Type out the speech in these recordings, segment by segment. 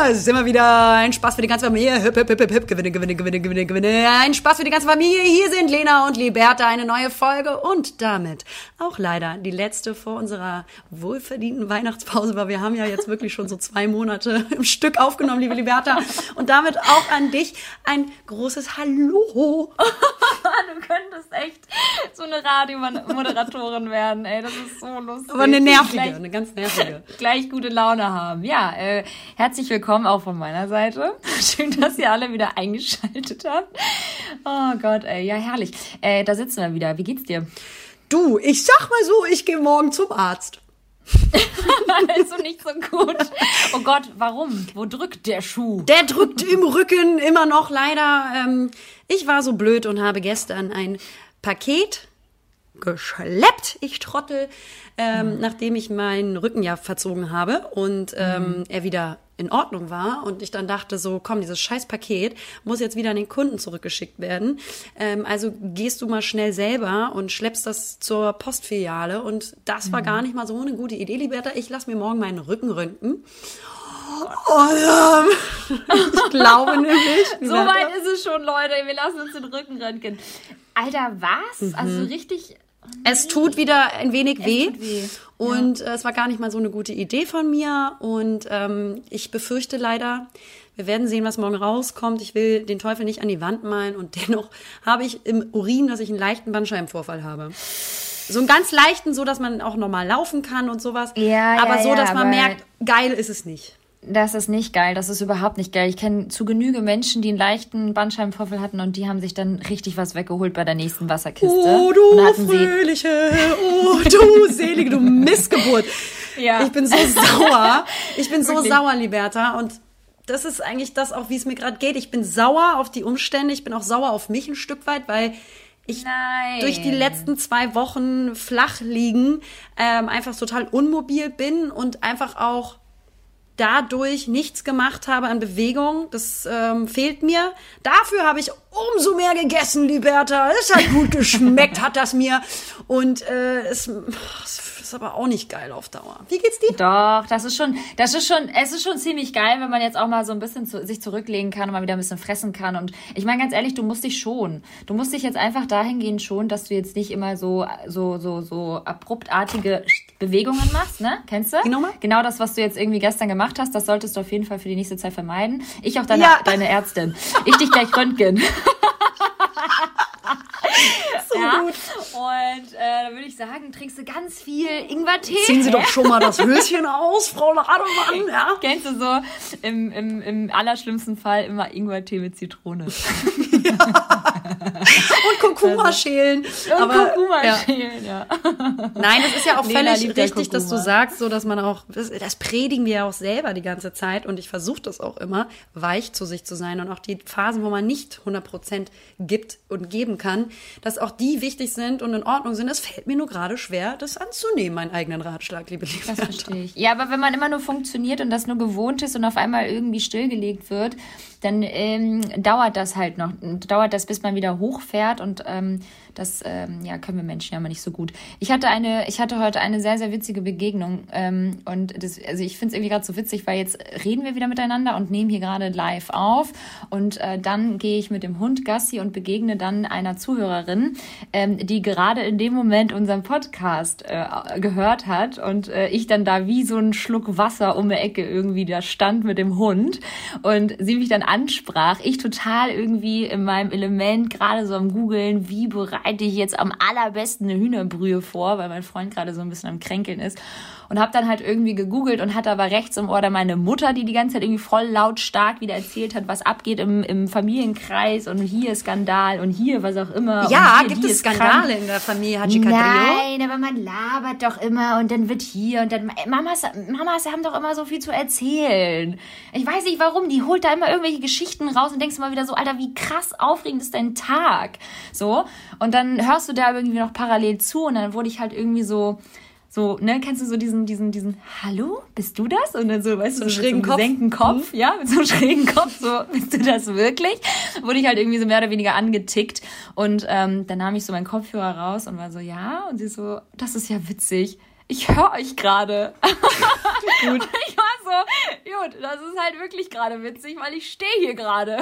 Da ist immer wieder ein Spaß für die ganze Familie. Hüpp, hüpp, hüpp, hüpp, Gewinne, Gewinne, Gewinne, Gewinne, Gewinne. Ein Spaß für die ganze Familie. Hier sind Lena und Liberta, eine neue Folge. Und damit auch leider die letzte vor unserer wohlverdienten Weihnachtspause, weil wir haben ja jetzt wirklich schon so zwei Monate im Stück aufgenommen, liebe Liberta. Und damit auch an dich ein großes Hallo. du könntest echt so eine Radiomoderatorin werden, ey. Das ist so lustig. Aber eine nervige, gleich, eine ganz nervige. Gleich gute Laune haben. Ja, äh, herzlich willkommen auch von meiner Seite. Schön, dass ihr alle wieder eingeschaltet habt. Oh Gott, ey, ja, herrlich. Äh, da sitzen wir wieder. Wie geht's dir? Du, ich sag mal so, ich gehe morgen zum Arzt. ist so nicht so gut. Oh Gott, warum? Wo drückt der Schuh? Der drückt im Rücken immer noch leider. Ähm, ich war so blöd und habe gestern ein Paket geschleppt, ich Trottel, ähm, mhm. nachdem ich meinen Rücken ja verzogen habe und ähm, mhm. er wieder in Ordnung war und ich dann dachte so, komm, dieses scheiß Paket muss jetzt wieder an den Kunden zurückgeschickt werden. Ähm, also gehst du mal schnell selber und schleppst das zur Postfiliale und das war mhm. gar nicht mal so eine gute Idee, Liberta. Ich lass mir morgen meinen Rücken röntgen. Oh, ja. ich glaube nämlich. so weit ist es schon, Leute. Wir lassen uns den Rücken röntgen. Alter, was? Mhm. Also richtig es tut wieder ein wenig weh. weh. Und ja. äh, es war gar nicht mal so eine gute Idee von mir. Und ähm, ich befürchte leider, wir werden sehen, was morgen rauskommt. Ich will den Teufel nicht an die Wand malen. Und dennoch habe ich im Urin, dass ich einen leichten Bandscheibenvorfall habe. So einen ganz leichten, so dass man auch normal laufen kann und sowas. Ja, aber ja, so, dass man merkt, geil ist es nicht. Das ist nicht geil, das ist überhaupt nicht geil. Ich kenne zu Genüge Menschen, die einen leichten Bandscheibenvorfall hatten und die haben sich dann richtig was weggeholt bei der nächsten Wasserkiste. Oh, du Fröhliche, oh, du Selige, du Missgeburt. ja. Ich bin so sauer. Ich bin so Wirklich? sauer, Liberta. Und das ist eigentlich das auch, wie es mir gerade geht. Ich bin sauer auf die Umstände. Ich bin auch sauer auf mich ein Stück weit, weil ich Nein. durch die letzten zwei Wochen flach liegen ähm, einfach total unmobil bin und einfach auch dadurch nichts gemacht habe an Bewegung. Das ähm, fehlt mir. Dafür habe ich umso mehr gegessen, Liberta. Es hat gut geschmeckt, hat das mir. Und äh, es, ist aber auch nicht geil auf Dauer. Wie geht's dir? Doch, das ist schon, das ist schon, es ist schon ziemlich geil, wenn man jetzt auch mal so ein bisschen zu, sich zurücklegen kann und mal wieder ein bisschen fressen kann. Und ich meine ganz ehrlich, du musst dich schon. Du musst dich jetzt einfach dahingehend schon, dass du jetzt nicht immer so, so, so, so abruptartige Bewegungen machst, ne? Kennst du? Genau, genau das, was du jetzt irgendwie gestern gemacht hast, das solltest du auf jeden Fall für die nächste Zeit vermeiden. Ich auch deine, ja. deine Ärztin. Ich dich gleich röntgen. so ja. gut. Und äh, da würde ich sagen, trinkst du ganz viel Ingwertee. Ziehen Sie doch schon mal das Höschen aus, Frau Lademann. Ja? Kennst du so im, im, im allerschlimmsten Fall immer Ingwertee mit Zitrone. Und Kurkuma schälen. Und Kurkuma ja. schälen, ja. Nein, es ist ja auch Lena völlig richtig, dass du sagst, so dass man auch, das, das predigen wir ja auch selber die ganze Zeit und ich versuche das auch immer, weich zu sich zu sein und auch die Phasen, wo man nicht 100% gibt und geben kann, dass auch die wichtig sind und in Ordnung sind. Es fällt mir nur gerade schwer, das anzunehmen, meinen eigenen Ratschlag, liebe Liebe. Das verstehe ich. Ja, aber wenn man immer nur funktioniert und das nur gewohnt ist und auf einmal irgendwie stillgelegt wird, dann ähm, dauert das halt noch, dauert das, bis man wieder hochfährt und ähm, das ähm, ja, können wir Menschen ja mal nicht so gut. Ich hatte eine, ich hatte heute eine sehr, sehr witzige Begegnung. Ähm, und das, also ich finde es irgendwie gerade so witzig, weil jetzt reden wir wieder miteinander und nehmen hier gerade live auf. Und äh, dann gehe ich mit dem Hund Gassi und begegne dann einer Zuhörerin, ähm, die gerade in dem Moment unseren Podcast äh, gehört hat und äh, ich dann da wie so ein Schluck Wasser um die Ecke irgendwie da stand mit dem Hund und sie mich dann ansprach. Ich total irgendwie in meinem Element gerade so am googeln, wie bereit bereite ich jetzt am allerbesten eine Hühnerbrühe vor, weil mein Freund gerade so ein bisschen am Kränkeln ist und habe dann halt irgendwie gegoogelt und hatte aber rechts im Ohr da meine Mutter, die die ganze Zeit irgendwie voll lautstark wieder erzählt hat, was abgeht im, im Familienkreis und hier Skandal und hier was auch immer. Ja, hier, gibt es Skandale krank. in der Familie Hachikadrio? Nein, aber man labert doch immer und dann wird hier und dann Mamas, Mamas haben doch immer so viel zu erzählen. Ich weiß nicht warum, die holt da immer irgendwelche Geschichten raus und denkst immer wieder so, Alter, wie krass aufregend ist dein Tag? So und dann hörst du da irgendwie noch parallel zu und dann wurde ich halt irgendwie so so, ne, kennst du so diesen, diesen, diesen, hallo, bist du das? Und dann so, weißt so du, so schrägen Kopf. Kopf, mhm. ja, mit so einem schrägen Kopf, so, bist du das wirklich? Wurde ich halt irgendwie so mehr oder weniger angetickt. Und ähm, dann nahm ich so meinen Kopfhörer raus und war so, ja, und sie so, das ist ja witzig ich höre euch gerade. Gut. ich war so, gut, das ist halt wirklich gerade witzig, weil ich stehe hier gerade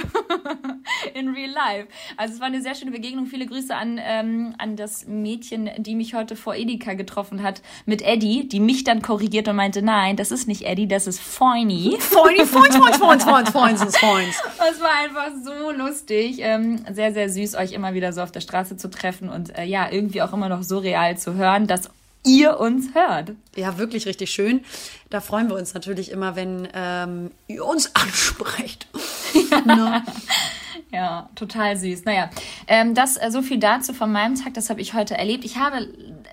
in real life. Also es war eine sehr schöne Begegnung. Viele Grüße an, ähm, an das Mädchen, die mich heute vor Edeka getroffen hat mit Eddie, die mich dann korrigiert und meinte, nein, das ist nicht Eddie, das ist Foiny. Foiny, Foins, Foins, Foins, Foins, Foins, Foins. Es war einfach so lustig. Ähm, sehr, sehr süß, euch immer wieder so auf der Straße zu treffen und äh, ja, irgendwie auch immer noch so real zu hören, dass ihr uns hört. Ja, wirklich richtig schön. Da freuen wir uns natürlich immer, wenn ähm, ihr uns ansprecht. Ja. Ne? ja, total süß. Naja, ähm, das äh, so viel dazu von meinem Tag. Das habe ich heute erlebt. Ich habe,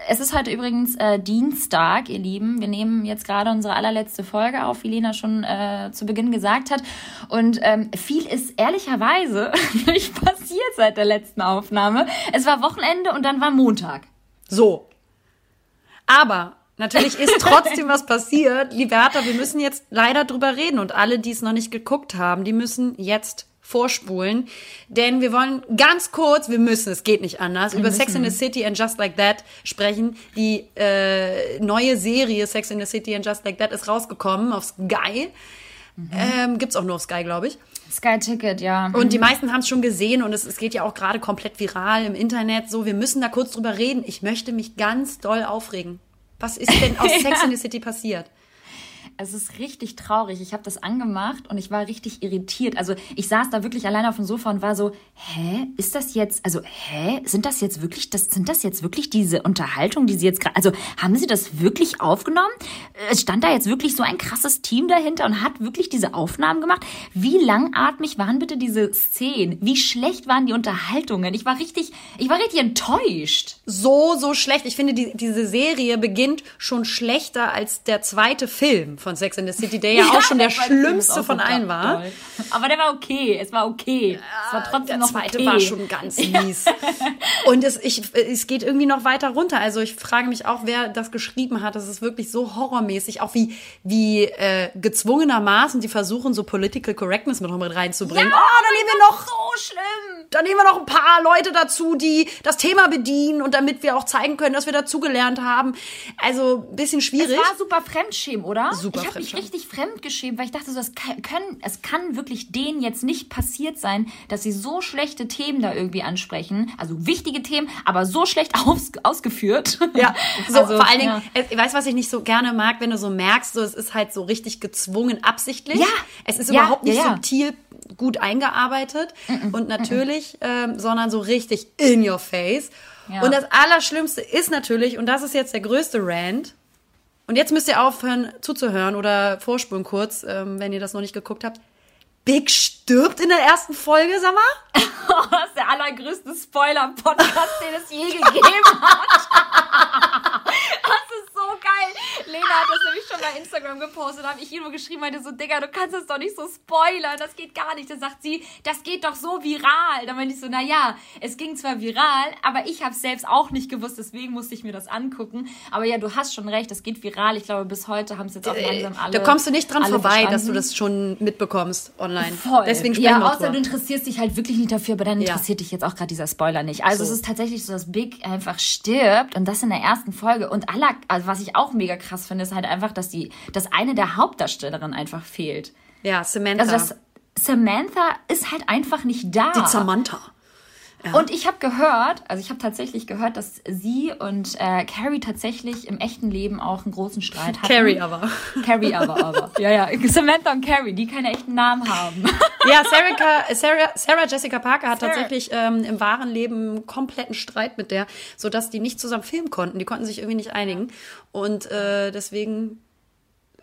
es ist heute übrigens äh, Dienstag, ihr Lieben. Wir nehmen jetzt gerade unsere allerletzte Folge auf, wie Lena schon äh, zu Beginn gesagt hat. Und ähm, viel ist ehrlicherweise nicht passiert seit der letzten Aufnahme. Es war Wochenende und dann war Montag. So, aber natürlich ist trotzdem was passiert. Liberta, wir müssen jetzt leider drüber reden und alle, die es noch nicht geguckt haben, die müssen jetzt vorspulen, denn wir wollen ganz kurz, wir müssen, es geht nicht anders, wir über müssen. Sex in the City and Just Like That sprechen. Die äh, neue Serie Sex in the City and Just Like That ist rausgekommen auf Sky. Mhm. Ähm, gibt's auch nur auf Sky, glaube ich. Sky Ticket, ja. Und die meisten haben es schon gesehen und es, es geht ja auch gerade komplett viral im Internet. So, wir müssen da kurz drüber reden. Ich möchte mich ganz doll aufregen. Was ist denn aus Sex in the City passiert? Es ist richtig traurig. Ich habe das angemacht und ich war richtig irritiert. Also ich saß da wirklich alleine auf dem Sofa und war so, hä, ist das jetzt, also hä, sind das jetzt wirklich, das sind das jetzt wirklich diese Unterhaltung, die sie jetzt gerade, also haben sie das wirklich aufgenommen? Es stand da jetzt wirklich so ein krasses Team dahinter und hat wirklich diese Aufnahmen gemacht. Wie langatmig waren bitte diese Szenen? Wie schlecht waren die Unterhaltungen? Ich war richtig, ich war richtig enttäuscht. So, so schlecht. Ich finde, die, diese Serie beginnt schon schlechter als der zweite Film von Sex in the City, der ja, ja auch schon der schlimmste von allen war. Toll. Aber der war okay. Es war okay. Es war trotzdem der noch zweite okay. war schon ganz mies. Und es, ich, es geht irgendwie noch weiter runter. Also ich frage mich auch, wer das geschrieben hat. Das ist wirklich so horrormäßig. Auch wie, wie äh, gezwungenermaßen die versuchen, so Political Correctness mit reinzubringen. Ja, oh, dann nehmen wir noch so schlimm. Dann nehmen wir noch ein paar Leute dazu, die das Thema bedienen und damit wir auch zeigen können, dass wir dazugelernt haben. Also ein bisschen schwierig. Es war super Fremdschämen, oder? Super super Ich habe mich richtig fremdgeschämt, weil ich dachte, so, das können, es kann wirklich denen jetzt nicht passiert sein, dass sie so schlechte Themen da irgendwie ansprechen. Also wichtige Themen, aber so schlecht aus, ausgeführt. Ja, so, also, vor allen Dingen, ja. ich weiß, was ich nicht so gerne mag, wenn du so merkst, so, es ist halt so richtig gezwungen, absichtlich. Ja. Es ist ja, überhaupt nicht ja, subtil gut eingearbeitet mm -mm, und natürlich, mm ähm, sondern so richtig in your face. Ja. Und das Allerschlimmste ist natürlich, und das ist jetzt der größte Rant, und jetzt müsst ihr aufhören zuzuhören oder vorspulen kurz, ähm, wenn ihr das noch nicht geguckt habt. Big stirbt in der ersten Folge, sag mal. das ist der allergrößte Spoiler-Podcast, den es je gegeben hat. das ist geil. Lena hat das nämlich schon bei Instagram gepostet, habe ich ihr nur geschrieben, meinte so, Digga, du kannst das doch nicht so spoilern, das geht gar nicht. Da sagt sie, das geht doch so viral. Da meinte ich so, na ja, es ging zwar viral, aber ich habe es selbst auch nicht gewusst, deswegen musste ich mir das angucken. Aber ja, du hast schon recht, das geht viral. Ich glaube, bis heute haben es jetzt auch äh, langsam alle. Da kommst du nicht dran vorbei, verstanden. dass du das schon mitbekommst online. Voll. Deswegen ja, außer drüber. du interessierst dich halt wirklich nicht dafür, aber dann interessiert ja. dich jetzt auch gerade dieser Spoiler nicht. Also so. es ist tatsächlich so, dass Big einfach stirbt und das in der ersten Folge. Und aller, also was ich auch mega krass finde, ist halt einfach, dass die, dass eine der Hauptdarstellerinnen einfach fehlt. Ja, Samantha. Also das, Samantha ist halt einfach nicht da. Die Samantha. Ja. Und ich habe gehört, also ich habe tatsächlich gehört, dass sie und äh, Carrie tatsächlich im echten Leben auch einen großen Streit hatten. Carrie aber. Carrie aber, aber. Ja, ja. Samantha und Carrie, die keine echten Namen haben. Ja, Sarah, Sarah, Sarah Jessica Parker hat Sarah. tatsächlich ähm, im wahren Leben kompletten Streit mit der, sodass die nicht zusammen filmen konnten. Die konnten sich irgendwie nicht einigen. Und äh, deswegen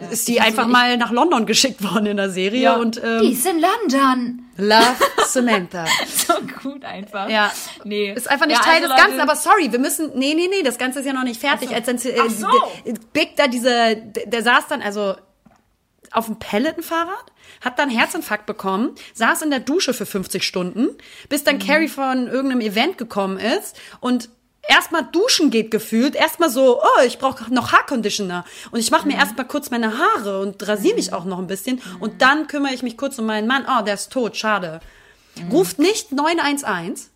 ja, ist die einfach mal nach London geschickt worden in der Serie. Ja, und, ähm, die ist in London. Love Samantha. so gut einfach. Ja. Nee. Ist einfach nicht ja, Teil also des Ganzen, aber sorry, wir müssen, nee, nee, nee, das Ganze ist ja noch nicht fertig. So. Als dann, äh, so. Big da diese, der, der saß dann also auf dem Pelletenfahrrad, hat dann Herzinfarkt bekommen, saß in der Dusche für 50 Stunden, bis dann mhm. Carrie von irgendeinem Event gekommen ist und erstmal duschen geht gefühlt, erstmal so, oh, ich brauche noch Haarconditioner und ich mache mir mhm. erstmal kurz meine Haare und rasiere mich auch noch ein bisschen mhm. und dann kümmere ich mich kurz um meinen Mann. Oh, der ist tot, schade. Mhm. Ruft nicht 911.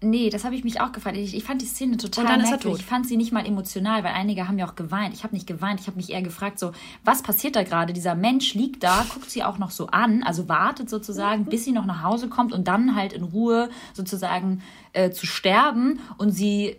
Nee, das habe ich mich auch gefragt. Ich, ich, fand die Szene total und dann merkwürdig. Ist er tot. Ich fand sie nicht mal emotional, weil einige haben ja auch geweint. Ich habe nicht geweint. Ich habe mich eher gefragt, so, was passiert da gerade? Dieser Mensch liegt da, guckt sie auch noch so an, also wartet sozusagen, mhm. bis sie noch nach Hause kommt und dann halt in Ruhe sozusagen äh, zu sterben und sie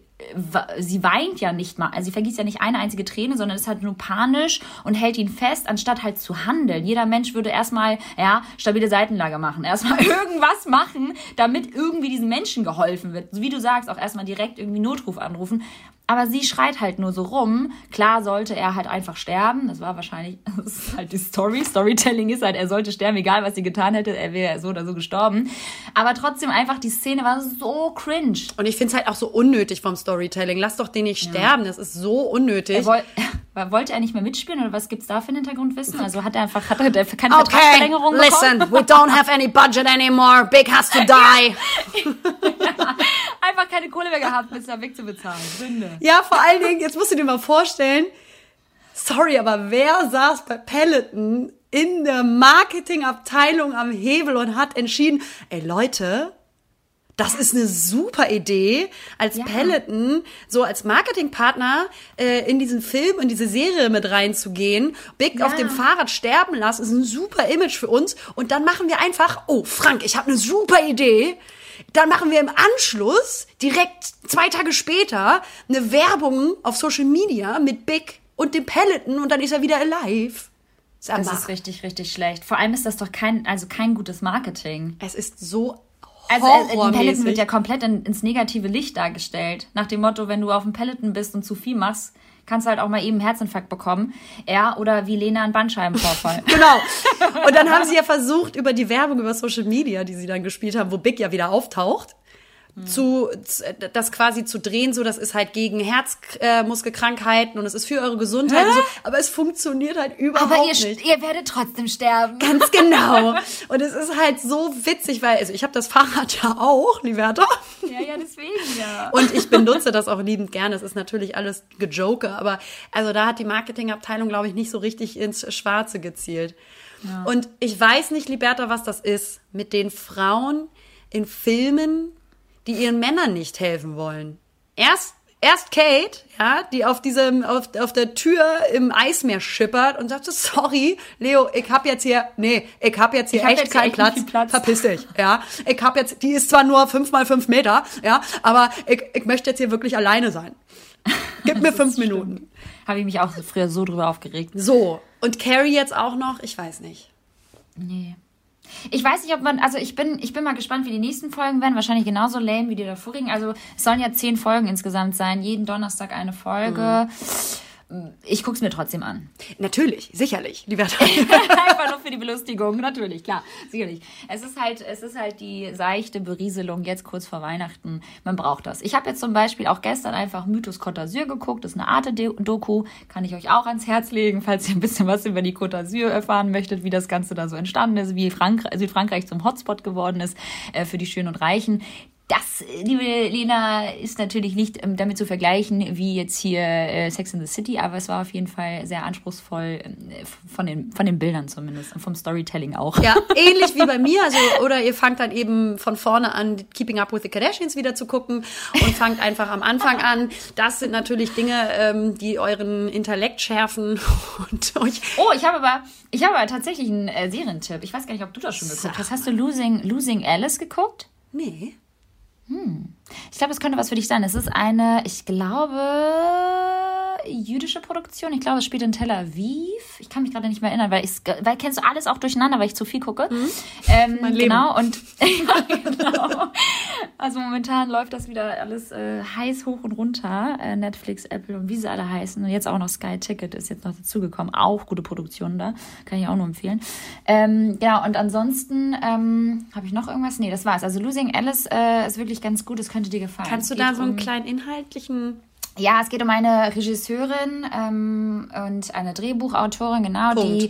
sie weint ja nicht mal, also sie vergießt ja nicht eine einzige Träne, sondern ist halt nur panisch und hält ihn fest, anstatt halt zu handeln. Jeder Mensch würde erstmal, ja, stabile Seitenlage machen, erstmal irgendwas machen, damit irgendwie diesen Menschen geholfen wird. So wie du sagst, auch erstmal direkt irgendwie Notruf anrufen. Aber sie schreit halt nur so rum. Klar sollte er halt einfach sterben. Das war wahrscheinlich, das ist halt die Story. Storytelling ist halt, er sollte sterben, egal was sie getan hätte, er wäre so oder so gestorben. Aber trotzdem einfach, die Szene war so cringe. Und ich finde es halt auch so unnötig vom Storytelling. Lass doch den nicht ja. sterben, das ist so unnötig. Er woll, wollte er nicht mehr mitspielen oder was gibt's da für ein Hintergrundwissen? Also hat er einfach, hat er keine okay, Vertragsverlängerung bekommen? listen, we don't have any budget anymore. Big has to die. Einfach keine Kohle mehr gehabt, bis er wegzubezahlen. Sünde. Ja, vor allen Dingen, jetzt musst du dir mal vorstellen, sorry, aber wer saß bei Peloton in der Marketingabteilung am Hebel und hat entschieden, ey Leute, das ist eine super Idee, als ja. Peloton so als Marketingpartner äh, in diesen Film, in diese Serie mit reinzugehen. Big ja. auf dem Fahrrad sterben lassen, ist ein super Image für uns. Und dann machen wir einfach, oh Frank, ich habe eine super Idee. Dann machen wir im Anschluss, direkt zwei Tage später, eine Werbung auf Social Media mit Big und dem Peloton und dann ist er wieder alive. Das ist richtig, richtig schlecht. Vor allem ist das doch kein, also kein gutes Marketing. Es ist so also äh, Peloton wird ja komplett in, ins negative Licht dargestellt. Nach dem Motto, wenn du auf dem Peloton bist und zu viel machst, kannst du halt auch mal eben einen Herzinfarkt bekommen. Ja, oder wie Lena einen Bandscheibenvorfall. genau. Und dann haben sie ja versucht, über die Werbung über Social Media, die sie dann gespielt haben, wo Big ja wieder auftaucht, zu, das quasi zu drehen, so das ist halt gegen Herzmuskelkrankheiten äh, und es ist für eure Gesundheit. So, aber es funktioniert halt überhaupt aber ihr, nicht. ihr werdet trotzdem sterben. Ganz genau. und es ist halt so witzig, weil also ich habe das Fahrrad ja auch, Liberta. Ja, ja, deswegen ja. Und ich benutze das auch liebend gerne. Es ist natürlich alles gejoke, aber also da hat die Marketingabteilung, glaube ich, nicht so richtig ins Schwarze gezielt. Ja. Und ich weiß nicht, Liberta, was das ist mit den Frauen in Filmen die ihren Männern nicht helfen wollen. Erst erst Kate, ja, die auf diesem auf, auf der Tür im Eismeer schippert und sagt so, sorry, Leo, ich hab jetzt hier, nee, ich hab jetzt hier ich echt keinen Platz, Platz, verpiss dich, ja. Ich hab jetzt, die ist zwar nur fünf mal fünf Meter, ja, aber ich, ich möchte jetzt hier wirklich alleine sein. Gib mir fünf Minuten. Habe ich mich auch früher so drüber aufgeregt. So. Und Carrie jetzt auch noch? Ich weiß nicht. Nee. Ich weiß nicht, ob man, also ich bin, ich bin mal gespannt, wie die nächsten Folgen werden. Wahrscheinlich genauso lame wie die davorigen. Also es sollen ja zehn Folgen insgesamt sein. Jeden Donnerstag eine Folge. Mhm ich gucke es mir trotzdem an. Natürlich, sicherlich, lieber Einfach nur für die Belustigung, natürlich, klar, sicherlich. Es ist halt, es ist halt die seichte Berieselung jetzt kurz vor Weihnachten. Man braucht das. Ich habe jetzt zum Beispiel auch gestern einfach Mythos Côte d'Azur geguckt. Das ist eine Arte-Doku, kann ich euch auch ans Herz legen, falls ihr ein bisschen was über die Côte d'Azur erfahren möchtet, wie das Ganze da so entstanden ist, wie Frank Südfrankreich zum Hotspot geworden ist äh, für die Schönen und Reichen das, liebe Lena, ist natürlich nicht ähm, damit zu vergleichen wie jetzt hier äh, Sex in the City, aber es war auf jeden Fall sehr anspruchsvoll äh, von den, von den Bildern zumindest und vom Storytelling auch. Ja, ähnlich wie bei mir. Also, oder ihr fangt dann eben von vorne an, Keeping Up with the Kardashians wieder zu gucken und fangt einfach am Anfang an. Das sind natürlich Dinge, ähm, die euren Intellekt schärfen und euch. Oh, ich habe aber, ich habe aber tatsächlich einen äh, Serientipp. Ich weiß gar nicht, ob du das schon geguckt hast. Hast du Losing, Losing Alice geguckt? Nee. Hm. Ich glaube, es könnte was für dich sein. Es ist eine, ich glaube, jüdische Produktion. Ich glaube, es spielt in Tel Aviv. Ich kann mich gerade nicht mehr erinnern, weil ich weil kennst du alles auch durcheinander, weil ich zu viel gucke. Mhm. Ähm, mein Leben. Genau und genau. Also momentan läuft das wieder alles äh, heiß hoch und runter. Äh, Netflix, Apple und wie sie alle heißen. Und jetzt auch noch Sky Ticket ist jetzt noch dazugekommen. Auch gute Produktion da. Kann ich auch nur empfehlen. Ähm, genau, und ansonsten ähm, habe ich noch irgendwas? Nee, das war's. Also Losing Alice äh, ist wirklich ganz gut. Es könnte dir gefallen. Kannst du da so einen um, kleinen inhaltlichen ja, es geht um eine Regisseurin ähm, und eine Drehbuchautorin, genau, Punkt. die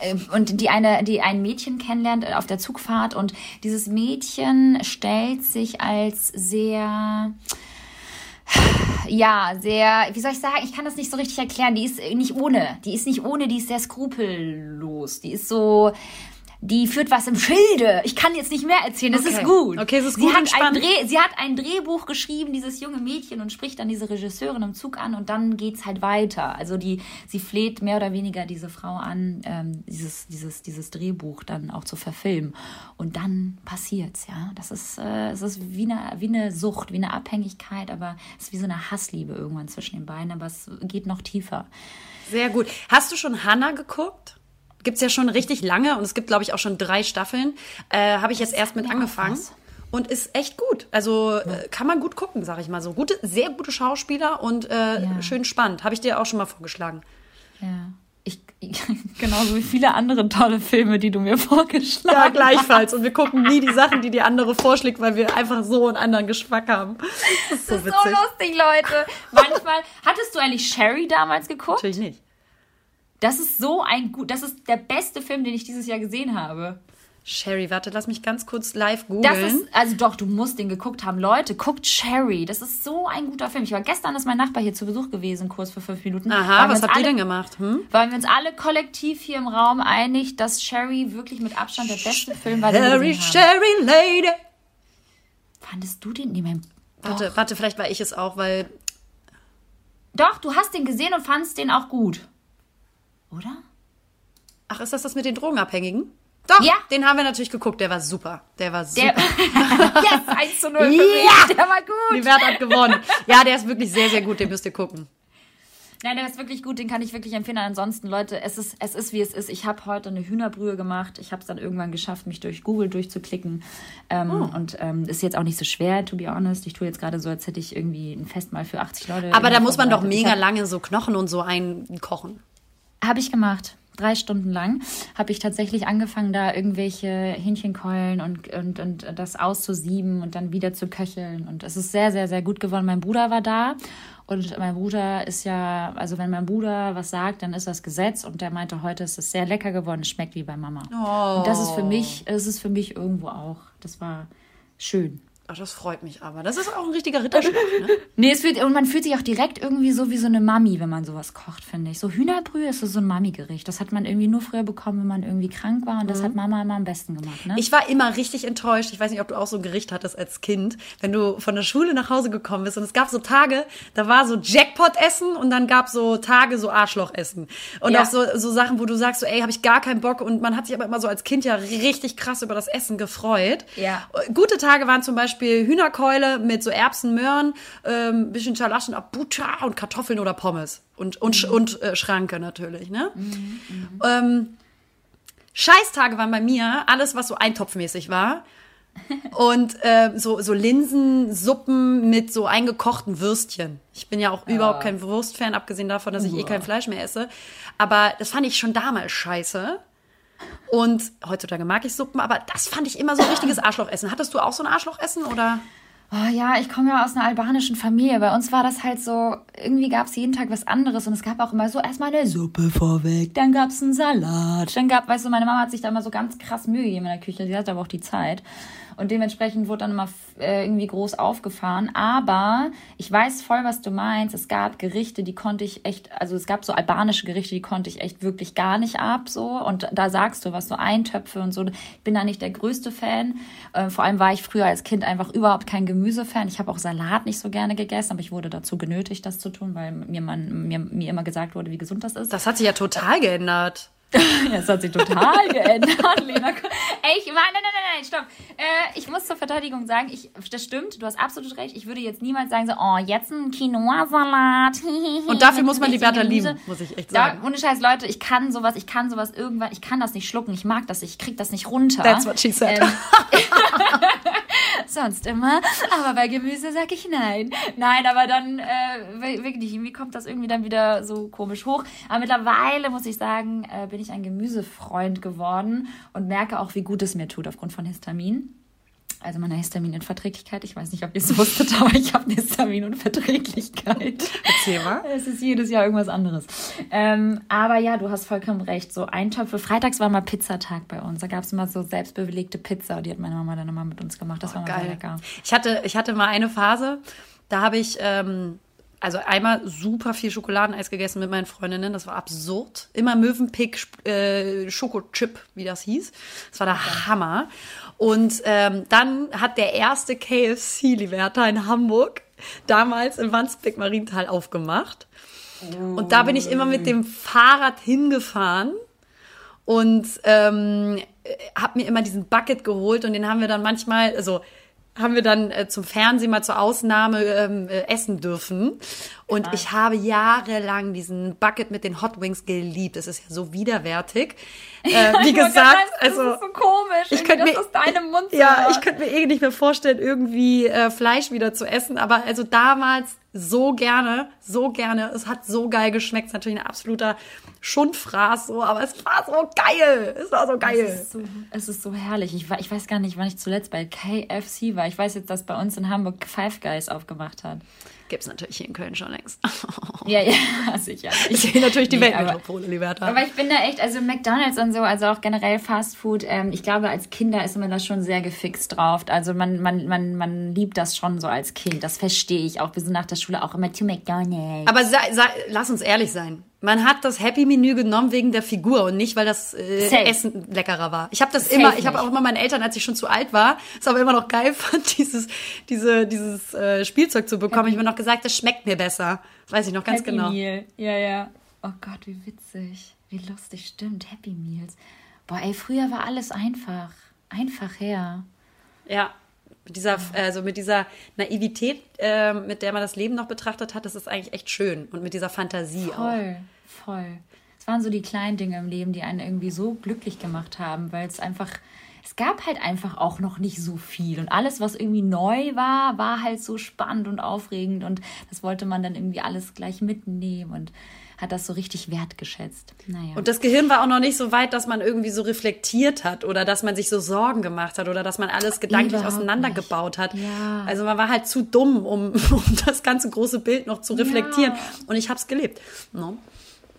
äh, und die eine, die ein Mädchen kennenlernt auf der Zugfahrt und dieses Mädchen stellt sich als sehr ja, sehr, wie soll ich sagen, ich kann das nicht so richtig erklären. Die ist nicht ohne. Die ist nicht ohne, die ist sehr skrupellos. Die ist so, die führt was im Schilde. Ich kann jetzt nicht mehr erzählen, das okay. ist gut. Okay, es ist gut. Sie hat, ein Dreh, sie hat ein Drehbuch geschrieben, dieses junge Mädchen, und spricht dann diese Regisseurin im Zug an und dann geht's halt weiter. Also die, sie fleht mehr oder weniger diese Frau an, ähm, dieses, dieses, dieses Drehbuch dann auch zu verfilmen. Und dann passiert's, ja. Das ist, äh, es ist wie eine, wie eine Sucht, wie eine Abhängigkeit, aber es ist wie so eine Hassliebe irgendwann zwischen den beiden, aber es geht noch tiefer. Sehr gut. Hast du schon Hannah geguckt? Gibt es ja schon richtig lange und es gibt, glaube ich, auch schon drei Staffeln. Äh, Habe ich jetzt erst mit angefangen. Und ist echt gut. Also äh, kann man gut gucken, sage ich mal so. Gute, sehr gute Schauspieler und äh, ja. schön spannend. Habe ich dir auch schon mal vorgeschlagen. Ja. Ich, ich, genauso wie viele andere tolle Filme, die du mir vorgeschlagen hast. Ja, gleichfalls. Und wir gucken nie die Sachen, die die andere vorschlägt, weil wir einfach so einen anderen Geschmack haben. Das ist so, das ist so lustig, Leute. Manchmal, hattest du eigentlich Sherry damals geguckt? Natürlich nicht. Das ist so ein gut, das ist der beste Film, den ich dieses Jahr gesehen habe. Sherry, warte, lass mich ganz kurz live googeln. Das ist, also doch, du musst den geguckt haben. Leute, guckt Sherry. Das ist so ein guter Film. Ich war gestern, ist mein Nachbar hier zu Besuch gewesen, kurz für fünf Minuten. Aha, was habt alle, ihr denn gemacht? Hm? Weil wir uns alle kollektiv hier im Raum einig, dass Sherry wirklich mit Abstand der beste Film war, den wir gesehen haben. Sherry Lady. Fandest du den? Nee, mein, warte, warte, vielleicht war ich es auch, weil... Doch, du hast den gesehen und fandest den auch gut. Oder? Ach, ist das das mit den Drogenabhängigen? Doch, ja. den haben wir natürlich geguckt. Der war super. Der war super. Der, yes, 1 zu 0 für ja. Der war gut. Die Wert hat gewonnen. Ja, der ist wirklich sehr, sehr gut. Den müsst ihr gucken. Nein, der ist wirklich gut, den kann ich wirklich empfehlen. Ansonsten, Leute, es ist, es ist wie es ist. Ich habe heute eine Hühnerbrühe gemacht. Ich habe es dann irgendwann geschafft, mich durch Google durchzuklicken. Ähm, oh. Und ähm, ist jetzt auch nicht so schwer, to be honest. Ich tue jetzt gerade so, als hätte ich irgendwie ein Festmahl für 80 Leute. Aber da muss man doch mega lange so Knochen und so einkochen. Habe ich gemacht. Drei Stunden lang habe ich tatsächlich angefangen, da irgendwelche Hähnchenkeulen und, und, und das auszusieben und dann wieder zu köcheln. Und es ist sehr, sehr, sehr gut geworden. Mein Bruder war da und mein Bruder ist ja, also wenn mein Bruder was sagt, dann ist das Gesetz. Und der meinte, heute ist es sehr lecker geworden, es schmeckt wie bei Mama. Oh. Und das ist für mich, es ist für mich irgendwo auch. Das war schön. Ach, das freut mich aber. Das ist auch ein richtiger Ritterschlag, ne? nee, es fühlt, und man fühlt sich auch direkt irgendwie so wie so eine Mami, wenn man sowas kocht, finde ich. So Hühnerbrühe ist so ein Mami-Gericht. Das hat man irgendwie nur früher bekommen, wenn man irgendwie krank war. Und das mhm. hat Mama immer am besten gemacht, ne? Ich war immer richtig enttäuscht. Ich weiß nicht, ob du auch so ein Gericht hattest als Kind. Wenn du von der Schule nach Hause gekommen bist und es gab so Tage, da war so Jackpot-Essen und dann gab so Tage so Arschloch-Essen. Und ja. auch so, so Sachen, wo du sagst so, ey, habe ich gar keinen Bock. Und man hat sich aber immer so als Kind ja richtig krass über das Essen gefreut. Ja. Gute Tage waren zum Beispiel Hühnerkeule Keule mit so Erbsen, Möhren, ähm, bisschen Schalaschen, Butter und Kartoffeln oder Pommes. Und, und, mhm. und äh, Schranke natürlich, ne? Mhm, mh. ähm, Scheißtage waren bei mir alles, was so eintopfmäßig war. und äh, so, so Linsensuppen mit so eingekochten Würstchen. Ich bin ja auch oh. überhaupt kein Wurstfan, abgesehen davon, dass ich oh. eh kein Fleisch mehr esse. Aber das fand ich schon damals scheiße. Und heutzutage mag ich Suppen, aber das fand ich immer so ein richtiges Arschlochessen. Hattest du auch so ein Arschlochessen oder? Oh ja, ich komme ja aus einer albanischen Familie. Bei uns war das halt so, irgendwie gab es jeden Tag was anderes und es gab auch immer so erstmal eine Suppe vorweg, dann gab es einen Salat, dann gab, weißt du, meine Mama hat sich da immer so ganz krass Mühe gegeben in der Küche, sie hatte aber auch die Zeit. Und dementsprechend wurde dann immer äh, irgendwie groß aufgefahren. Aber ich weiß voll, was du meinst. Es gab Gerichte, die konnte ich echt, also es gab so albanische Gerichte, die konnte ich echt wirklich gar nicht ab. So. Und da sagst du was, so Eintöpfe und so. Ich bin da nicht der größte Fan. Äh, vor allem war ich früher als Kind einfach überhaupt kein Gemüsefan. Ich habe auch Salat nicht so gerne gegessen, aber ich wurde dazu genötigt, das zu tun, weil mir, man, mir, mir immer gesagt wurde, wie gesund das ist. Das hat sich ja total geändert. ja, es hat sich total geändert, Lena. Ey, ich, nein, nein, nein, nein, stopp. Äh, ich muss zur Verteidigung sagen, ich, das stimmt, du hast absolut recht. Ich würde jetzt niemals sagen, so, oh, jetzt ein Quinoa-Salat. Und dafür muss man die Bertha lieben, muss ich echt sagen. Da, ohne Scheiß, Leute, ich kann sowas, ich kann sowas irgendwann, ich kann das nicht schlucken, ich mag das, ich krieg das nicht runter. That's what she said. Ähm, sonst immer. Aber bei Gemüse sag ich nein. Nein, aber dann äh, wirklich, irgendwie kommt das irgendwie dann wieder so komisch hoch. Aber mittlerweile muss ich sagen, äh, bin ich ein Gemüsefreund geworden und merke auch, wie gut es mir tut aufgrund von Histamin also meiner Histamininverträglichkeit. Ich weiß nicht, ob ihr es wusstet, aber ich habe eine Histaminunverträglichkeit. Erzähl mal. Es ist jedes Jahr irgendwas anderes. Ähm, aber ja, du hast vollkommen recht. So Eintöpfe. Freitags war mal Pizzatag bei uns. Da gab es immer so selbstbelegte Pizza. Die hat meine Mama dann immer mit uns gemacht. Das oh, war mal geil. lecker. Ich hatte, ich hatte mal eine Phase, Da habe ich ähm, also einmal super viel Schokoladeneis gegessen mit meinen Freundinnen. Das war absurd. Immer Möwenpick äh, Schokochip, wie das hieß. Das war der. Hammer. Und ähm, dann hat der erste KFC, Liberta, in Hamburg, damals in Wandsbek Marienthal aufgemacht. Und da bin ich immer mit dem Fahrrad hingefahren und ähm, habe mir immer diesen Bucket geholt und den haben wir dann manchmal, also haben wir dann äh, zum Fernsehen mal zur Ausnahme ähm, äh, essen dürfen. Und Krass. ich habe jahrelang diesen Bucket mit den Hot Wings geliebt. Es ist ja so widerwärtig. Äh, wie gesagt, also das ist so komisch, ich könnte mir, aus deinem Mund Ja, ich könnte mir eh nicht mehr vorstellen, irgendwie äh, Fleisch wieder zu essen. Aber also damals so gerne, so gerne. Es hat so geil geschmeckt. Es ist natürlich ein absoluter Schundfraß, so, aber es war so geil. Es war so geil. Es ist so, es ist so herrlich. Ich, ich weiß gar nicht, wann ich zuletzt bei KFC war. Ich weiß jetzt, dass bei uns in Hamburg Five Guys aufgemacht hat. Gibt es natürlich hier in Köln schon längst. ja, ja, sicher. Ich sehe natürlich die nee, Weltmetropole, Liberta. Aber ich bin da echt, also McDonalds und so, also auch generell Fast Food, ähm, ich glaube, als Kinder ist man da schon sehr gefixt drauf. Also man, man, man, man liebt das schon so als Kind. Das verstehe ich auch. Wir sind nach der Schule auch immer zu McDonalds. Aber sei, sei, lass uns ehrlich sein. Man hat das Happy-Menü genommen wegen der Figur und nicht, weil das äh, Essen leckerer war. Ich habe das Safe immer, ich habe auch immer meinen Eltern, als ich schon zu alt war, es aber immer noch geil fand, dieses, diese, dieses äh, Spielzeug zu bekommen. Happy. Ich mir noch gesagt, das schmeckt mir besser. Weiß ich noch ganz Happy genau. Meal. Ja, ja. Oh Gott, wie witzig. Wie lustig, stimmt. Happy Meals. Boah, ey, früher war alles einfach. Einfach her. Ja, mit dieser, also mit dieser Naivität, äh, mit der man das Leben noch betrachtet hat, das ist eigentlich echt schön. Und mit dieser Fantasie voll, auch. Voll, voll. Es waren so die kleinen Dinge im Leben, die einen irgendwie so glücklich gemacht haben, weil es einfach, es gab halt einfach auch noch nicht so viel. Und alles, was irgendwie neu war, war halt so spannend und aufregend. Und das wollte man dann irgendwie alles gleich mitnehmen. Und hat das so richtig wertgeschätzt. Naja. Und das Gehirn war auch noch nicht so weit, dass man irgendwie so reflektiert hat oder dass man sich so Sorgen gemacht hat oder dass man alles gedanklich Überhaupt auseinandergebaut hat. Ja. Also man war halt zu dumm, um, um das ganze große Bild noch zu reflektieren. Ja. Und ich habe es gelebt. No?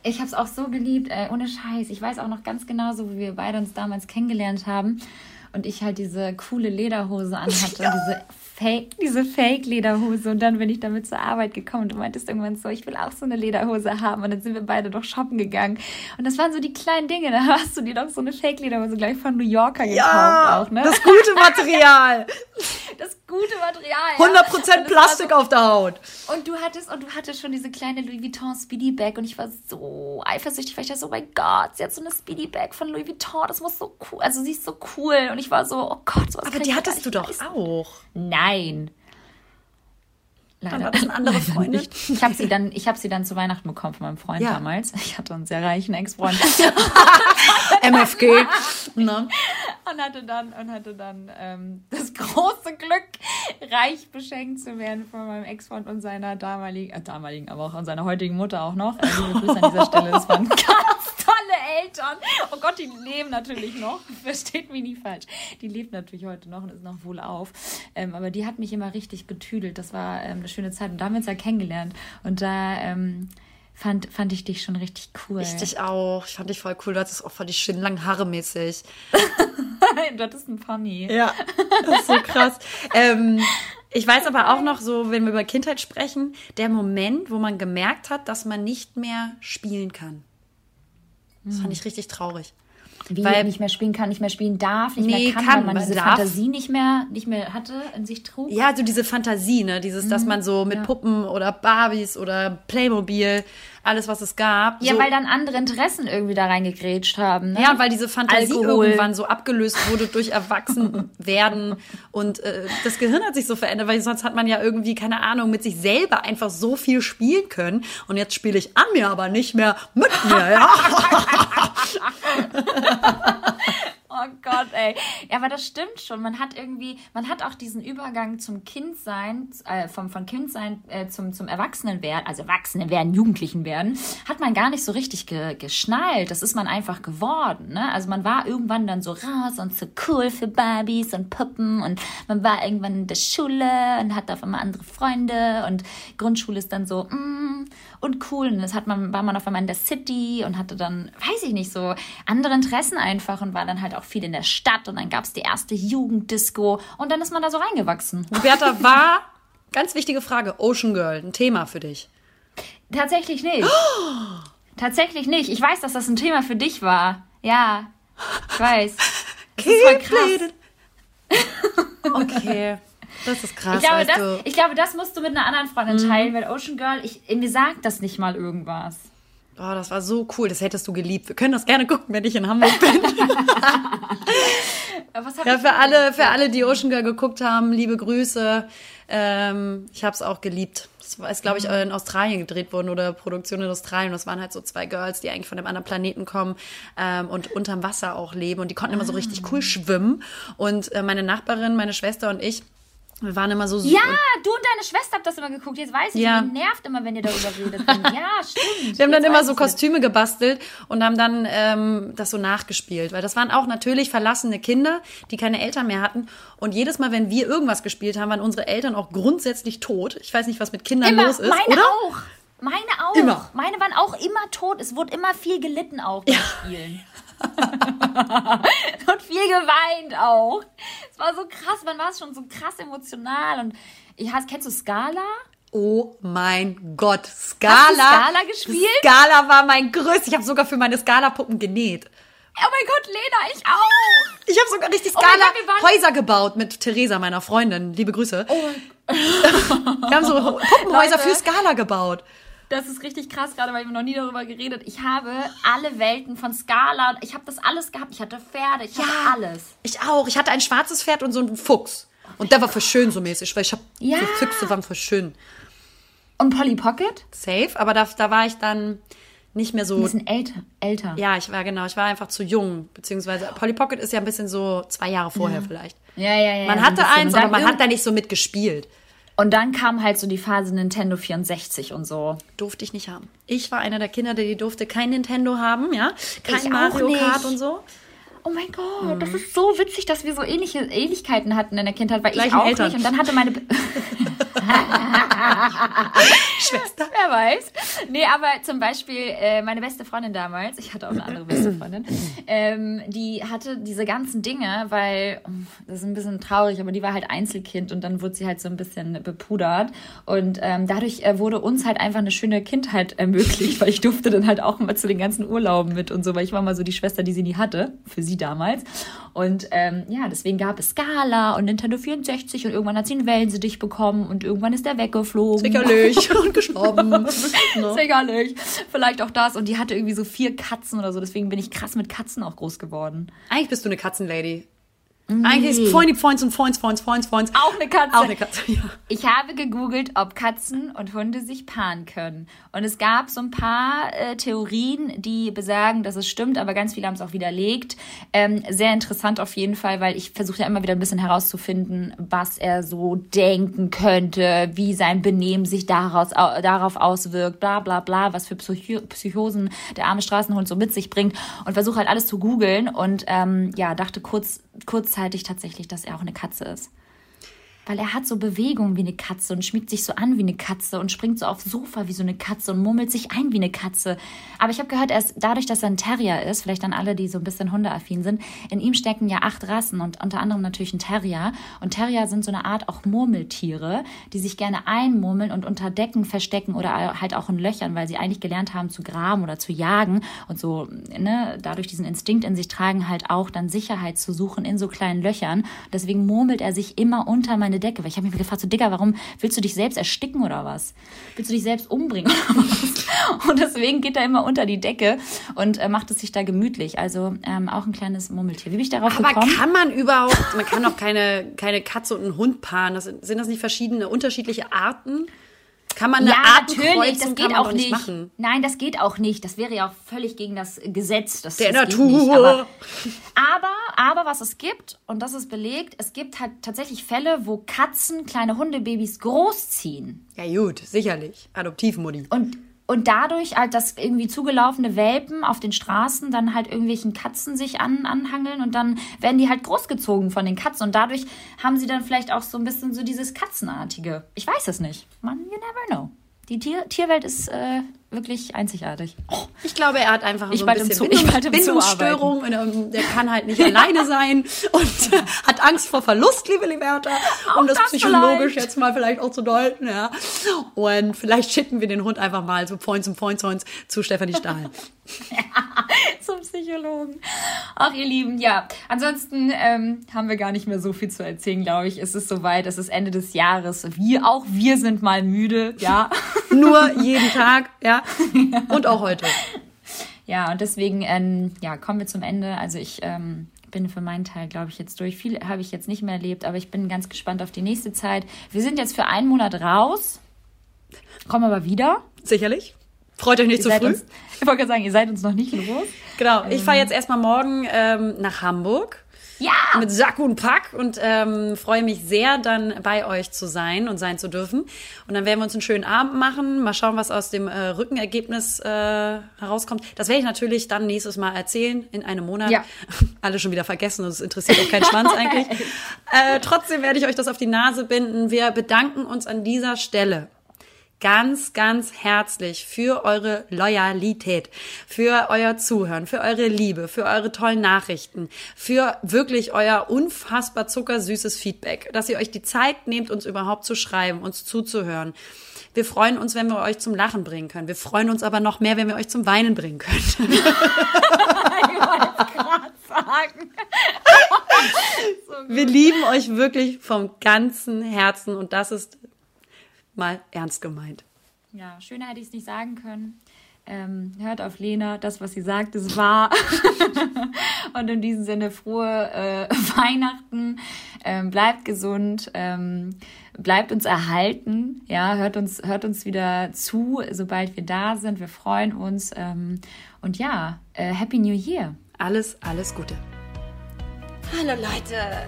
Ich habe es auch so geliebt, ey, ohne Scheiß. Ich weiß auch noch ganz genau, so wie wir beide uns damals kennengelernt haben und ich halt diese coole Lederhose anhatte, ja. diese Fake, diese Fake-Lederhose. Und dann bin ich damit zur Arbeit gekommen und du meintest irgendwann so, ich will auch so eine Lederhose haben. Und dann sind wir beide doch shoppen gegangen. Und das waren so die kleinen Dinge. Da hast du dir doch so eine Fake-Lederhose gleich von New Yorker gekauft ja, auch, ne? Das gute Material. das gute Material. 100% ja. Plastik so, auf der Haut. Und du hattest, und du hattest schon diese kleine Louis Vuitton Speedy Bag. Und ich war so eifersüchtig, weil ich dachte so, oh mein Gott, sie hat so eine Speedy Bag von Louis Vuitton. Das muss so cool, also sie ist so cool. Und ich war so, oh Gott, sowas Aber die hattest du doch leisten. auch. Nein. Leider. Dann war das eine andere Freundin. Ich, ich habe sie, dann, hab sie dann zu Weihnachten bekommen von meinem Freund ja. damals. Ich hatte einen sehr reichen Ex-Freund. MFG. ne? Und hatte dann, und hatte dann ähm, das große Glück, reich beschenkt zu werden von meinem Ex-Freund und seiner damaligen, äh, damaligen, aber auch an seiner heutigen Mutter auch noch. Äh, liebe Grüße an dieser Stelle. Das waren ganz tolle Eltern. Oh Gott, die leben natürlich noch. Versteht mich nicht falsch. Die lebt natürlich heute noch und ist noch wohl auf. Ähm, aber die hat mich immer richtig betüdelt. Das war ähm, eine schöne Zeit. Und da haben wir uns ja kennengelernt. Und da ähm, fand, fand ich dich schon richtig cool. Ich dich auch. Ich fand dich voll cool. Du hattest auch voll die schönen langen Haare mäßig. du hattest ein Pony. Ja, das ist so krass. ähm, ich weiß aber auch noch so, wenn wir über Kindheit sprechen, der Moment, wo man gemerkt hat, dass man nicht mehr spielen kann. Das fand ich richtig traurig. Wie weil nicht mehr spielen kann, nicht mehr spielen darf, nicht nee, mehr kann, kann, weil man diese darf. Fantasie nicht mehr, nicht mehr hatte, in sich trug. Ja, so diese Fantasie, ne? Dieses, mhm. dass man so mit ja. Puppen oder Barbies oder Playmobil alles, was es gab. Ja, so weil dann andere Interessen irgendwie da reingegrätscht haben. Ne? Ja, weil diese Fantasie Alkohol. irgendwann so abgelöst wurde durch Erwachsenwerden. und äh, das Gehirn hat sich so verändert, weil sonst hat man ja irgendwie, keine Ahnung, mit sich selber einfach so viel spielen können. Und jetzt spiele ich an mir, aber nicht mehr mit mir, ja. Gott, ey. Ja, aber das stimmt schon. Man hat irgendwie, man hat auch diesen Übergang zum Kindsein, äh, vom, von Kindsein äh, zum, zum Erwachsenenwerden, also Erwachsenenwerden, Jugendlichen werden, hat man gar nicht so richtig ge, geschnallt. Das ist man einfach geworden. Ne? Also man war irgendwann dann so raus und so cool für Barbies und Puppen und man war irgendwann in der Schule und hat auf einmal andere Freunde und Grundschule ist dann so, mm, und cool. Und das hat man, war man auf einmal in der City und hatte dann, weiß ich nicht, so andere Interessen einfach und war dann halt auch viel in der Stadt und dann gab es die erste Jugenddisco und dann ist man da so reingewachsen. Roberta war ganz wichtige Frage. Ocean Girl, ein Thema für dich. Tatsächlich nicht. Oh. Tatsächlich nicht. Ich weiß, dass das ein Thema für dich war. Ja, ich weiß. Das ist voll krass. okay. Das ist krass. Ich glaube, das, ich glaube, das musst du mit einer anderen Freundin mhm. teilen, weil Ocean Girl, ich, mir sagt das nicht mal irgendwas. Oh, das war so cool. Das hättest du geliebt. Wir können das gerne gucken, wenn ich in Hamburg bin. ja, für alle, für alle, die Ocean Girl geguckt haben, liebe Grüße. Ähm, ich habe es auch geliebt. Das ist, glaube ich, mhm. in Australien gedreht worden oder Produktion in Australien. Das waren halt so zwei Girls, die eigentlich von einem anderen Planeten kommen ähm, und unterm Wasser auch leben. Und die konnten immer so richtig cool ah. schwimmen. Und äh, meine Nachbarin, meine Schwester und ich, wir waren immer so Ja, du und deine Schwester habt das immer geguckt. Jetzt weiß ich, ja. die nervt immer, wenn ihr darüber redet. ja, stimmt. Wir haben dann immer so Kostüme gebastelt und haben dann ähm, das so nachgespielt. Weil das waren auch natürlich verlassene Kinder, die keine Eltern mehr hatten. Und jedes Mal, wenn wir irgendwas gespielt haben, waren unsere Eltern auch grundsätzlich tot. Ich weiß nicht, was mit Kindern immer, los ist. Meine oder? auch. Meine auch. Immer. Meine waren auch immer tot. Es wurde immer viel gelitten auch beim ja. Spielen. und viel geweint auch. Es war so krass, man war schon so krass emotional. Und ich hast, kennst du Scala? Oh mein Gott, Scala. Hast du Scala gespielt? Scala war mein größtes. Ich habe sogar für meine Scala-Puppen genäht. Oh mein Gott, Lena, ich auch. Ich habe sogar richtig oh Scala oh Häuser gebaut mit Theresa, meiner Freundin. Liebe Grüße. Oh. wir haben so Puppenhäuser für Scala gebaut. Das ist richtig krass, gerade weil wir noch nie darüber geredet. Ich habe alle Welten von Scala, ich habe das alles gehabt. Ich hatte Pferde, ich ja, hatte alles. Ich auch. Ich hatte ein schwarzes Pferd und so einen Fuchs. Und der war für schön so mäßig, weil ich habe ja. so Füchse waren für schön. Und Polly Pocket? Safe, aber da, da war ich dann nicht mehr so. Ein bisschen älter, älter. Ja, ich war genau, ich war einfach zu jung. Beziehungsweise Polly Pocket ist ja ein bisschen so zwei Jahre vorher ja. vielleicht. Ja, ja, ja. Man hatte eins, aber man hat da nicht so mitgespielt. Und dann kam halt so die Phase Nintendo 64 und so. Durfte ich nicht haben. Ich war einer der Kinder, die durfte kein Nintendo haben, ja. Kein ich Mario Kart und so. Oh mein Gott, mhm. das ist so witzig, dass wir so ähnliche Ähnlichkeiten hatten in der Kindheit, weil Gleichen ich auch Eltern. nicht. Und dann hatte meine Schwester. Wer weiß. Nee, aber zum Beispiel äh, meine beste Freundin damals, ich hatte auch eine andere beste Freundin, ähm, die hatte diese ganzen Dinge, weil, das ist ein bisschen traurig, aber die war halt Einzelkind und dann wurde sie halt so ein bisschen bepudert. Und ähm, dadurch äh, wurde uns halt einfach eine schöne Kindheit ermöglicht, weil ich durfte dann halt auch immer zu den ganzen Urlauben mit und so, weil ich war mal so die Schwester, die sie nie hatte, für sie damals. Und ähm, ja, deswegen gab es Scala und Nintendo 64 und irgendwann hat sie einen Wellensittich bekommen und irgendwann ist der weggeflogen. Sicherlich. und gestorben. Sicherlich. Vielleicht auch das. Und die hatte irgendwie so vier Katzen oder so. Deswegen bin ich krass mit Katzen auch groß geworden. Eigentlich bist du eine Katzenlady. Nee. Eigentlich ist Freunde, Freunds und Freunds, Freunds, Freunds, Freunds. Auch eine Katze. Auch eine Katze, ja. Ich habe gegoogelt, ob Katzen und Hunde sich paaren können. Und es gab so ein paar äh, Theorien, die besagen, dass es stimmt, aber ganz viele haben es auch widerlegt. Ähm, sehr interessant auf jeden Fall, weil ich versuche ja immer wieder ein bisschen herauszufinden, was er so denken könnte, wie sein Benehmen sich daraus, darauf auswirkt, bla bla bla, was für Psycho Psychosen der arme Straßenhund so mit sich bringt. Und versuche halt alles zu googeln und ähm, ja, dachte kurz, kurzzeitig tatsächlich, dass er auch eine Katze ist weil er hat so Bewegungen wie eine Katze und schmiegt sich so an wie eine Katze und springt so aufs Sofa wie so eine Katze und murmelt sich ein wie eine Katze. Aber ich habe gehört, er ist, dadurch, dass er ein Terrier ist, vielleicht an alle, die so ein bisschen hundeaffin sind, in ihm stecken ja acht Rassen und unter anderem natürlich ein Terrier. Und Terrier sind so eine Art auch Murmeltiere, die sich gerne einmurmeln und unter Decken verstecken oder halt auch in Löchern, weil sie eigentlich gelernt haben zu graben oder zu jagen und so, ne, dadurch diesen Instinkt in sich tragen, halt auch dann Sicherheit zu suchen in so kleinen Löchern. Deswegen murmelt er sich immer unter meine eine Decke. Weil ich habe mich gefragt, so Digga, warum willst du dich selbst ersticken oder was? Willst du dich selbst umbringen oder was? Und deswegen geht er immer unter die Decke und äh, macht es sich da gemütlich. Also ähm, auch ein kleines Murmeltier. Wie bin ich darauf Aber gekommen? kann man überhaupt, man kann doch keine, keine Katze und einen Hund paaren. Das, sind das nicht verschiedene, unterschiedliche Arten? Kann man eine ja, natürlich, das geht auch nicht. Machen. Nein, das geht auch nicht. Das wäre ja auch völlig gegen das Gesetz. Das, Der das Natur. Aber, aber, aber, was es gibt, und das ist belegt, es gibt halt tatsächlich Fälle, wo Katzen kleine Hundebabys großziehen. Ja gut, sicherlich. Adoptivmutti. Und und dadurch halt, dass irgendwie zugelaufene Welpen auf den Straßen dann halt irgendwelchen Katzen sich an, anhangeln und dann werden die halt großgezogen von den Katzen und dadurch haben sie dann vielleicht auch so ein bisschen so dieses Katzenartige. Ich weiß es nicht. Man, you never know. Die Tier Tierwelt ist äh, wirklich einzigartig. Oh. Ich glaube, er hat einfach ich so ein bisschen Bindungs Bindungsstörung. Der kann halt nicht alleine sein und hat Angst vor Verlust, liebe Liberta, um das, das psychologisch vielleicht. jetzt mal vielleicht auch zu deuten. Ja. Und vielleicht schicken wir den Hund einfach mal so Points und Points zu Stefanie Stahl. ja, zum Psychologen. Ach, ihr Lieben, ja. Ansonsten ähm, haben wir gar nicht mehr so viel zu erzählen, glaube ich. Es ist soweit, es ist Ende des Jahres. Wir, auch wir sind mal müde, ja. Nur jeden Tag, ja. Und auch heute. Ja, und deswegen, ähm, ja, kommen wir zum Ende. Also ich ähm, bin für meinen Teil, glaube ich, jetzt durch. Viel habe ich jetzt nicht mehr erlebt, aber ich bin ganz gespannt auf die nächste Zeit. Wir sind jetzt für einen Monat raus, kommen aber wieder. Sicherlich. Freut euch nicht zu früh. Uns, ich wollte gerade sagen, ihr seid uns noch nicht los. Genau, ich fahre ähm. jetzt erstmal morgen ähm, nach Hamburg. Ja! Mit Sack und Pack und ähm, freue mich sehr, dann bei euch zu sein und sein zu dürfen. Und dann werden wir uns einen schönen Abend machen. Mal schauen, was aus dem äh, Rückenergebnis äh, herauskommt. Das werde ich natürlich dann nächstes Mal erzählen in einem Monat. Ja. Alle schon wieder vergessen und es interessiert auch keinen Schwanz eigentlich. Äh, trotzdem werde ich euch das auf die Nase binden. Wir bedanken uns an dieser Stelle ganz, ganz herzlich für eure Loyalität, für euer Zuhören, für eure Liebe, für eure tollen Nachrichten, für wirklich euer unfassbar zuckersüßes Feedback, dass ihr euch die Zeit nehmt, uns überhaupt zu schreiben, uns zuzuhören. Wir freuen uns, wenn wir euch zum Lachen bringen können. Wir freuen uns aber noch mehr, wenn wir euch zum Weinen bringen können. ich wollte gerade sagen. so wir lieben euch wirklich vom ganzen Herzen und das ist mal ernst gemeint. Ja, schöner hätte ich es nicht sagen können. Ähm, hört auf Lena, das, was sie sagt, ist wahr. und in diesem Sinne frohe äh, Weihnachten. Ähm, bleibt gesund, ähm, bleibt uns erhalten. Ja, hört uns, hört uns wieder zu, sobald wir da sind. Wir freuen uns. Ähm, und ja, äh, Happy New Year. Alles, alles Gute. Hallo Leute.